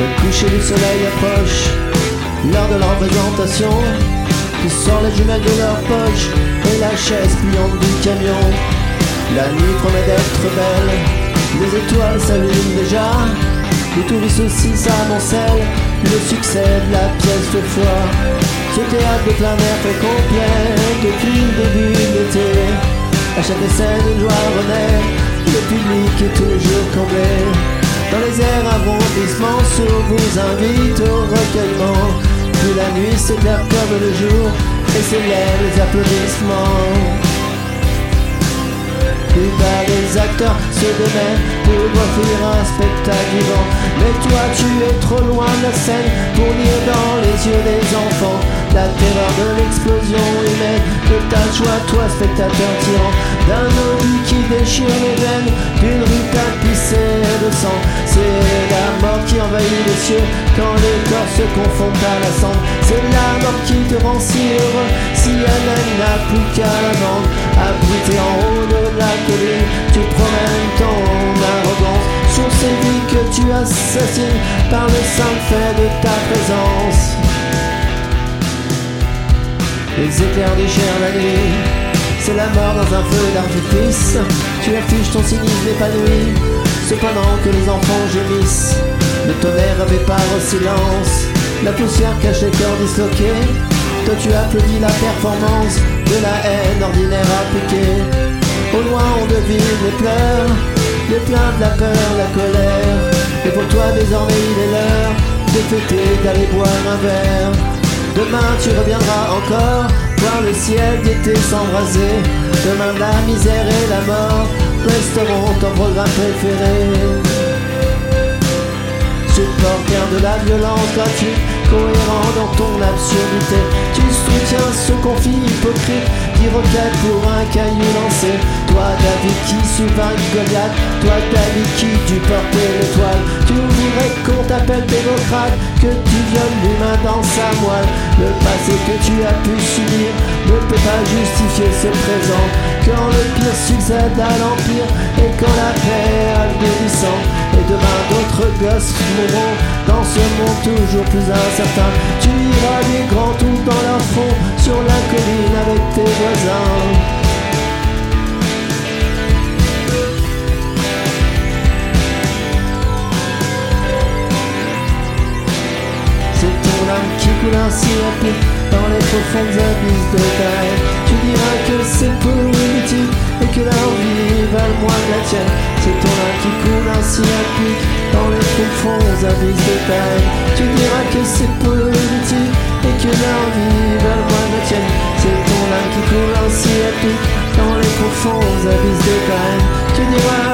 du soleil approche. L'heure de la représentation, qui sort les jumelles de leur poche et la chaise pliante du camion. La nuit promet d'être belle, les étoiles s'allument déjà. Les touristes aussi s'amoncellent, le succès de la pièce de foi. Ce théâtre de plein air fait complet depuis le début de l'été. À chaque scène, une joie renaît, le public est toujours comblé. Dans les airs arrondissements, sur vous invite au recueillement. Puis la nuit s'éclaire comme le jour, et c'est les applaudissements. Bas les acteurs se démènent pour offrir un spectacle vivant Mais toi tu es trop loin de la scène pour lire dans les yeux des enfants La terreur de l'explosion humaine de ta joie toi spectateur tyran D'un obus qui déchire les veines d'une rue C'est la mort qui envahit les cieux quand les corps se confondent à la cendre. C'est la mort qui te rend si heureux si elle n'a plus qu'à la vendre. Abrité en haut de la tu promènes ton arrogance. Sur ces vies que tu assassines par le simple fait de ta présence. Les éclairs déchirent la nuit, c'est la mort dans un feu d'artifice. Tu affiches ton cynisme épanoui, cependant que les enfants gémissent. Le tonnerre avait part au silence, la poussière cache les disloqués. Toi tu applaudis la performance de la haine ordinaire appliquée. Au loin on devine les pleurs, les plaintes, la peur, la colère. Et pour toi désormais il est l'heure de fêter, d'aller boire un verre. Demain tu reviendras encore voir le ciel d'été s'embraser. Demain la misère et la mort resteront ton programme préféré. Supporter de la violence gratuite, cohérent dans ton absurdité. Tu soutiens ce conflit hypocrite qui requête pour un caillou lancé. Toi David qui un Goliath, toi David qui tu porter l'étoile. Tu voudrais qu'on t'appelle démocrate, que tu violes l'humain dans sa moelle. Le passé que tu as pu justifier présent. Quand le pire succède à l'empire et quand la paix a le sang. Et demain d'autres gosses mourront dans ce monde toujours plus incertain. Tu iras qui coule ainsi à pied dans les profondes abysses de ta Tu diras que c'est pour inutile et que la vie valent moins que la tienne. C'est ton âme qui coule ainsi à pied dans les profondes abysses de ta Tu diras que c'est pour inutile et que la vie valent moins que la tienne. C'est ton âme qui coule ainsi à pied dans les profondes abysses de ta Tu diras